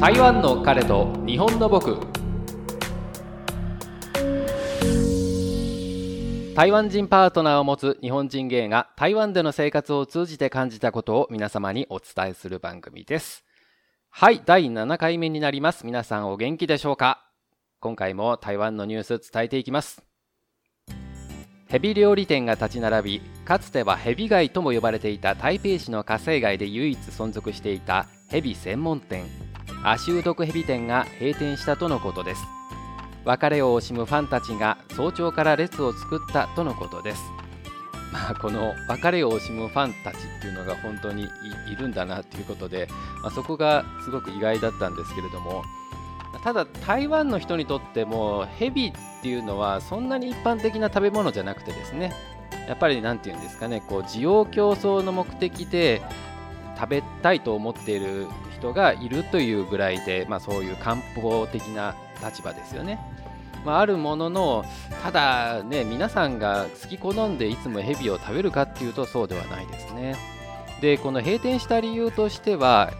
台湾の彼と日本の僕。台湾人パートナーを持つ日本人芸が台湾での生活を通じて感じたことを皆様にお伝えする番組です。はい第7回目になります。皆さんお元気でしょうか？今回も台湾のニュース伝えていきます。ヘビ料理店が立ち並びかつてはヘビ街とも呼ばれていた台北市の火星街で唯一存続していたヘビ専門店。足湯毒ヘビ店が閉店したとのことです。別れを惜しむファンたちが早朝から列を作ったとのことです。まあ、この別れを惜しむファンたちっていうのが本当にいるんだなっていうことで、まあ、そこがすごく意外だったんですけれどもただ台湾の人にとってもヘビっていうのはそんなに一般的な食べ物じゃなくてですねやっぱり何て言うんですかねこう需要競争の目的で食べたいと思っている人がいるというぐらいで、まあ、そういう漢方的な立場ですよね。まあ、あるもののただね皆さんが好き好んでいつもヘビを食べるかっていうとそうではないですね。でこの閉店した理由としては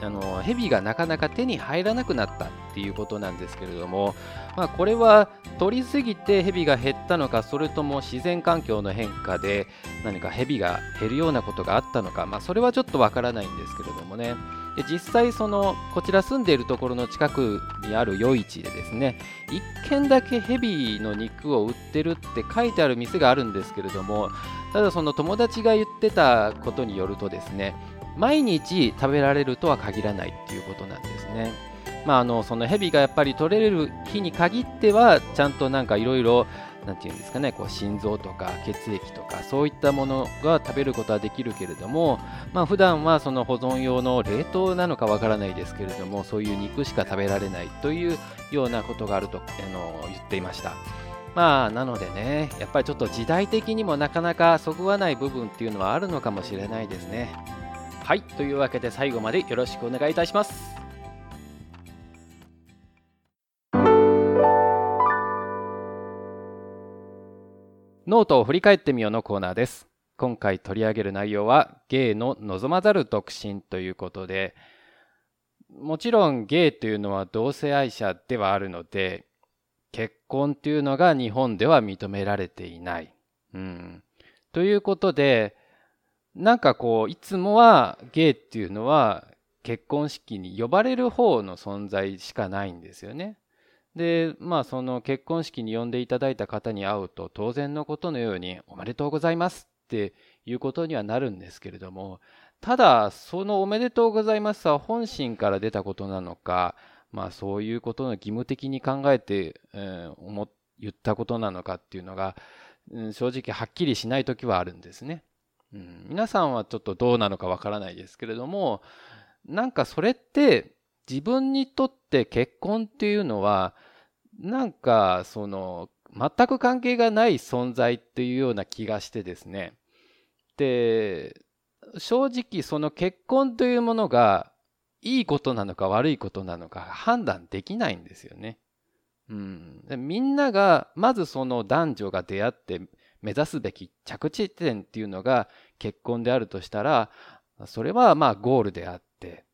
あのヘビがなかなか手に入らなくなったっていうことなんですけれども、まあ、これは取りすぎてヘビが減ったのかそれとも自然環境の変化で何かヘビが減るようなことがあったのか、まあ、それはちょっとわからないんですけれどもねで実際そのこちら住んでいるところの近くにある夜市でですね1軒だけヘビの肉を売ってるって書いてある店があるんですけれどもただその友達が言ってたことによるとですね毎日食べられるとは限らないっていうことなんですね。まあ、あのそのヘビがやっぱり取れる日に限ってはちゃんとなんかいろいろなんていうんですかねこう心臓とか血液とかそういったものが食べることはできるけれどもまあ普段はその保存用の冷凍なのかわからないですけれどもそういう肉しか食べられないというようなことがあるとあの言っていました。まあなのでねやっぱりちょっと時代的にもなかなかそぐわない部分っていうのはあるのかもしれないですね。はいというわけで最後までよろしくお願いいたしますノートを振り返ってみようのコーナーです今回取り上げる内容はゲイの望まざる独身ということでもちろんゲイというのは同性愛者ではあるので結婚というのが日本では認められていない。うん、ということでなんかこういつもはゲイっていうのは結婚式に呼ばれる方の存在しかないんですよね。でまあその結婚式に呼んでいただいた方に会うと当然のことのように「おめでとうございます」っていうことにはなるんですけれどもただその「おめでとうございます」は本心から出たことなのかまあそういうことの義務的に考えて、えー、思言ったことなのかっていうのが、うん、正直はっきりしない時はあるんですね。うん、皆さんはちょっとどうなのかわからないですけれどもなんかそれって自分にとって結婚っていうのはなんかその全く関係がない存在っていうような気がしてですねで正直その結婚というものがいいことなのか悪いことなのか判断できないんですよね。うん、みんながまずその男女が出会って目指すべき着地点っていうのが結婚であるとしたら、それはまあゴールであって、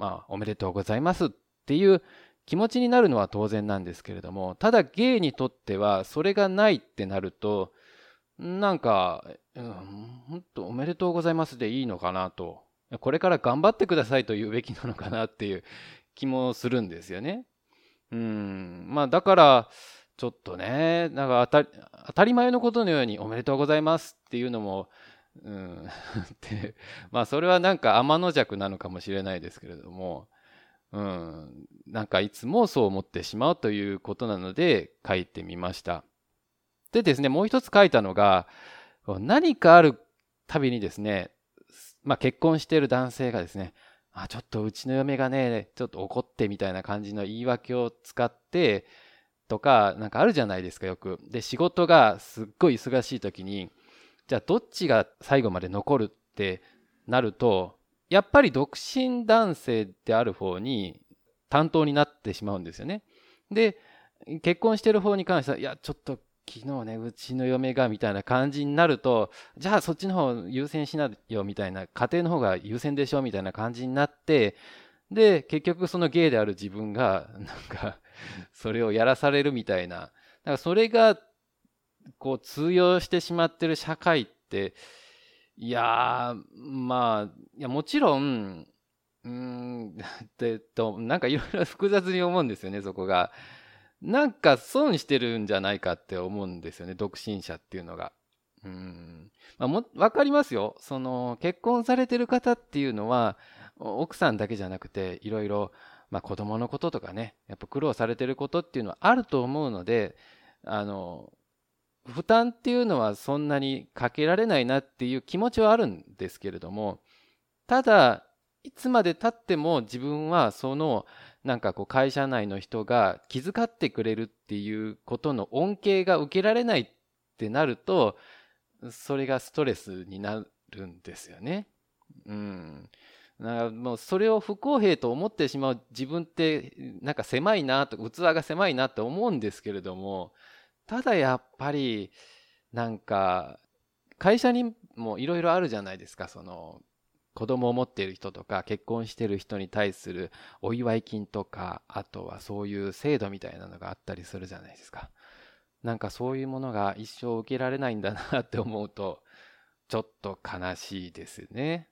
まあおめでとうございますっていう気持ちになるのは当然なんですけれども、ただゲイにとってはそれがないってなると、なんか、うん、本当おめでとうございますでいいのかなと、これから頑張ってくださいと言うべきなのかなっていう気もするんですよね。うん、まあだから、ちょっとね、なんか当た当たり前のことのようにおめでとうございますっていうのも、うん、で、まあそれはなんか天の弱なのかもしれないですけれども、うん、なんかいつもそう思ってしまうということなので書いてみました。でですね、もう一つ書いたのが、何かあるたびにですね、まあ結婚している男性がですね、あ、ちょっとうちの嫁がね、ちょっと怒ってみたいな感じの言い訳を使って、とか、なんかあるじゃないですか、よく。で、仕事がすっごい忙しい時に、じゃあどっちが最後まで残るってなると、やっぱり独身男性である方に担当になってしまうんですよね。で、結婚してる方に関しては、いや、ちょっと昨日ね、うちの嫁がみたいな感じになると、じゃあそっちの方優先しなよみたいな、家庭の方が優先でしょみたいな感じになって、で、結局そのゲイである自分が、なんか、それをやらされるみたいな。だかそれが、こう通用してしまってる社会って、いやまあ、いや、もちろん、うん、えっと、なんかいろいろ 複雑に思うんですよね、そこが。なんか損してるんじゃないかって思うんですよね、独身者っていうのが。うん。まあ、も、わかりますよ。その、結婚されてる方っていうのは、奥さんだけじゃなくて、いろいろ、まあ、子供のこととかね、やっぱ苦労されてることっていうのはあると思うので、あの、負担っていうのはそんなにかけられないなっていう気持ちはあるんですけれども、ただ、いつまで経っても自分はそのなんかこう会社内の人が気遣ってくれるっていうことの恩恵が受けられないってなるとそれがストレスになるんですよね。うん。もうそれを不公平と思ってしまう自分ってなんか狭いなと器が狭いなって思うんですけれどもただやっぱりなんか会社にもいろいろあるじゃないですかその子供を持っている人とか結婚してる人に対するお祝い金とかあとはそういう制度みたいなのがあったりするじゃないですか。なんかそういうものが一生受けられないんだなって思うとちょっと悲しいですね。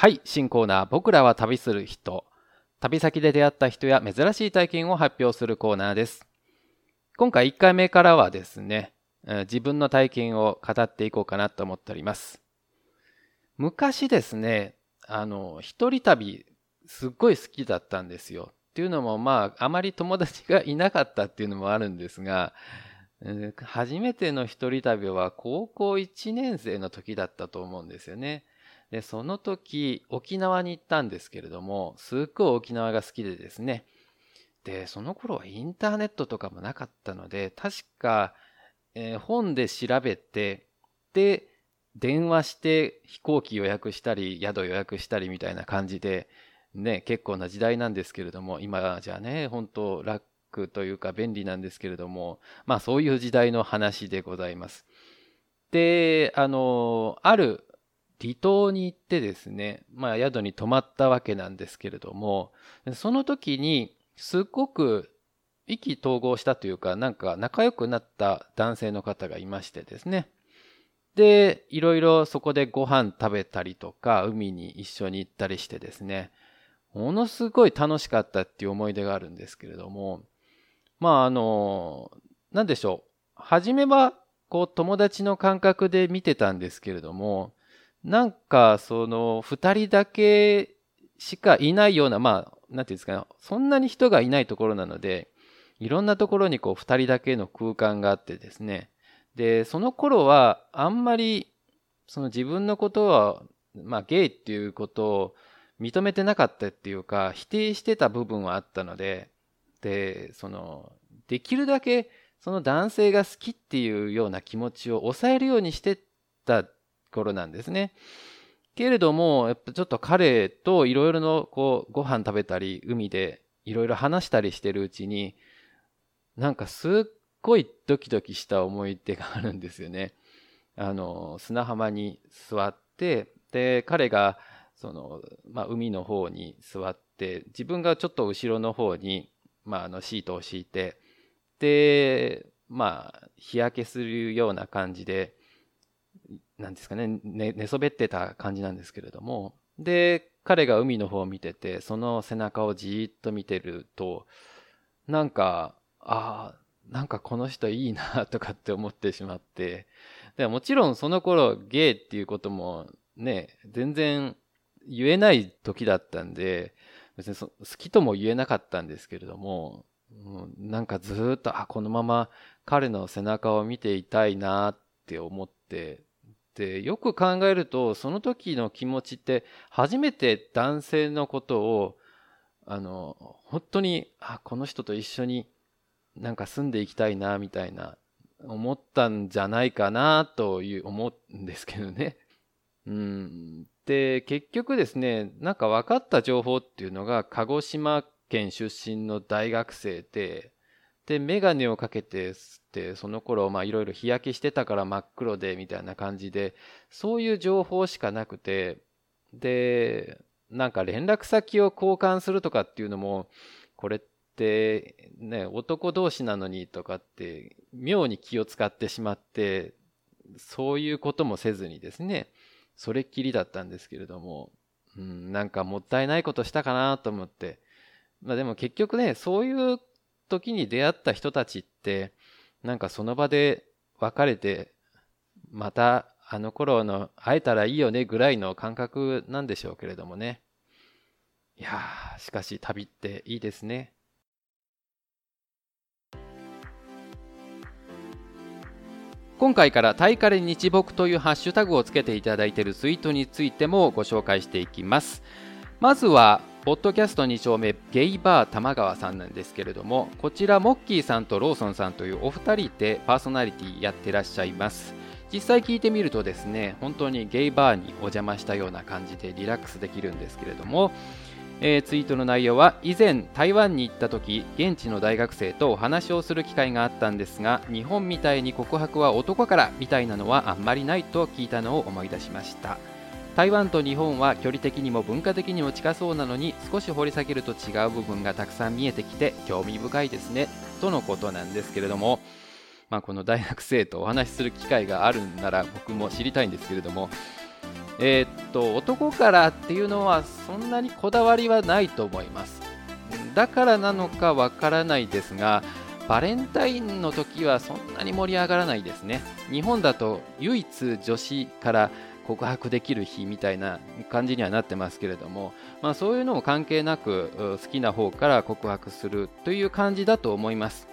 はい、新コーナー、僕らは旅する人。旅先で出会った人や珍しい体験を発表するコーナーです。今回1回目からはですね、自分の体験を語っていこうかなと思っております。昔ですね、あの、一人旅、すっごい好きだったんですよ。っていうのも、まあ、あまり友達がいなかったっていうのもあるんですが、初めての一人旅は高校1年生の時だったと思うんですよね。で、その時、沖縄に行ったんですけれども、すっごい沖縄が好きでですね。で、その頃はインターネットとかもなかったので、確か、えー、本で調べて、で、電話して飛行機予約したり宿予約したりみたいな感じでね結構な時代なんですけれども今じゃね本当楽というか便利なんですけれどもまあそういう時代の話でございます。であのある離島に行ってですねまあ宿に泊まったわけなんですけれどもその時にすっごく意気投合したというかなんか仲良くなった男性の方がいましてですねで、いろいろそこでご飯食べたりとか、海に一緒に行ったりしてですね、ものすごい楽しかったっていう思い出があるんですけれども、まああの、なんでしょう。初めは、こう友達の感覚で見てたんですけれども、なんかその二人だけしかいないような、まあ、なんていうんですかね、そんなに人がいないところなので、いろんなところにこう二人だけの空間があってですね、で、その頃はあんまりその自分のことは、まあゲイっていうことを認めてなかったっていうか、否定してた部分はあったので、で、その、できるだけその男性が好きっていうような気持ちを抑えるようにしてた頃なんですね。けれども、やっぱちょっと彼といろいろのこうご飯食べたり、海でいろいろ話したりしてるうちに、なんかすっごいドキドキした思い出があるんですよね。あの、砂浜に座って、で、彼が、その、まあ、海の方に座って、自分がちょっと後ろの方に、まあ、あの、シートを敷いて、で、まあ、日焼けするような感じで、なんですかね、ね、寝そべってた感じなんですけれども、で、彼が海の方を見てて、その背中をじーっと見てると、なんか、ああ、なんかこの人いいなとかって思ってしまって、でもちろんその頃ゲイっていうこともね、全然言えない時だったんで、別に好きとも言えなかったんですけれども、なんかずっと、あ、このまま彼の背中を見ていたいなって思って、で、よく考えると、その時の気持ちって、初めて男性のことを、あの、本当に、あ、この人と一緒になんか住んでいきたいなみたいな思ったんじゃないかなという思うんですけどね。うん、で結局ですねなんか分かった情報っていうのが鹿児島県出身の大学生でで、メガネをかけてってその頃まあいろいろ日焼けしてたから真っ黒でみたいな感じでそういう情報しかなくてでなんか連絡先を交換するとかっていうのもこれってね男同士なのにとかって妙に気を使ってしまってそういうこともせずにですねそれっきりだったんですけれども、うん、なんかもったいないことしたかなと思って。まあでも結局ねそういう時に出会った人たちってなんかその場で別れて、またあの頃の会えたらいいよねぐらいの感覚なんでしょうけれどもね。いやー、しかし旅っていいですね。今回からタイカレ日木というハッシュタグをつけていただいているツイートについてもご紹介していきます。まずはポッドキャスト2丁目ゲイバー玉川さんなんですけれどもこちらモッキーさんとローソンさんというお二人でパーソナリティやってらっしゃいます。実際聞いてみるとですね本当にゲイバーにお邪魔したような感じでリラックスできるんですけれども、えー、ツイートの内容は以前台湾に行った時現地の大学生とお話をする機会があったんですが日本みたいに告白は男からみたいなのはあんまりないと聞いたのを思い出しました。台湾と日本は距離的にも文化的にも近そうなのに少し掘り下げると違う部分がたくさん見えてきて興味深いですね。とのことなんですけれども、まあ、この大学生とお話しする機会があるんなら僕も知りたいんですけれどもえー、っと男からっていうのはそんなにこだわりはないと思います。だからなのかわからないですがバレンタインの時はそんなに盛り上がらないですね。日本だと唯一女子から告白できる日みたいな感じにはなってますけれども、まあ、そういうのも関係なく好きな方から告白するという感じだと思います。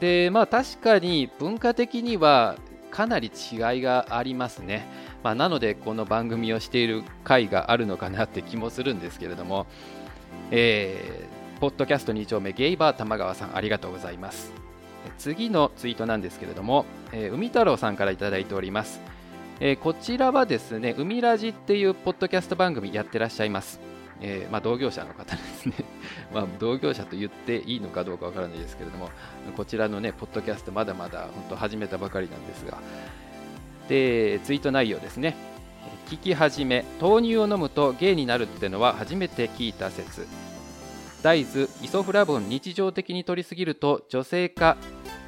でまあ確かに文化的にはかなり違いがありますね。まあ、なのでこの番組をしている回があるのかなって気もするんですけれども、えー、ポッドキャスト2丁目ゲイバー玉川さんありがとうございます。次のツイートなんですけれども、えー、海太郎さんから頂いております。えー、こちらはですね、海ラジっていうポッドキャスト番組やってらっしゃいます。えー、まあ、同業者の方ですね。まあ、同業者と言っていいのかどうかわからないですけれども、こちらのね、ポッドキャストまだまだ本当始めたばかりなんですが、で、ツイート内容ですね。聞き始め、豆乳を飲むとゲイになるってのは初めて聞いた説。大豆、イソフラボン日常的に摂りすぎると女性化、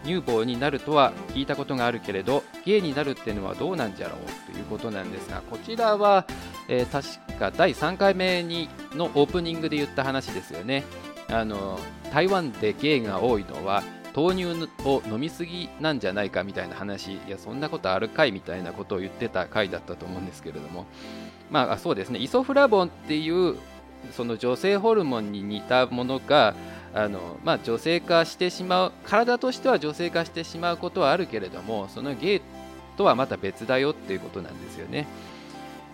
乳房になるとは聞いたことがあるけれどゲイになるっていうのはどうなんじゃろうということなんですがこちらは、えー、確か第3回目にのオープニングで言った話ですよね。あの台湾でゲイが多いのは豆乳を飲みすぎなんじゃないかみたいな話いやそんなことあるかいみたいなことを言ってた回だったと思うんですけれども。まあそうですね。イソフラボンっていうその女性ホルモンに似たものがあの、まあ、女性化してしまう体としては女性化してしまうことはあるけれどもそのゲイとはまた別だよっていうことなんですよね。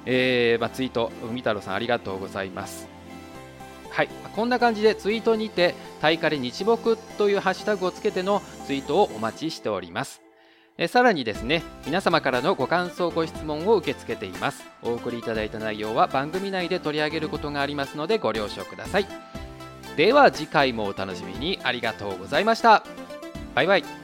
えー、まあ、ツイート海太郎さんありがとうございます。はい、こんな感じでツイートにて「タイカレ日木」というハッシュタグをつけてのツイートをお待ちしております。えさらにですね皆様からのご感想ご質問を受け付けています。お送りいただいた内容は番組内で取り上げることがありますのでご了承ください。では次回もお楽しみに。ありがとうございました。バイバイ。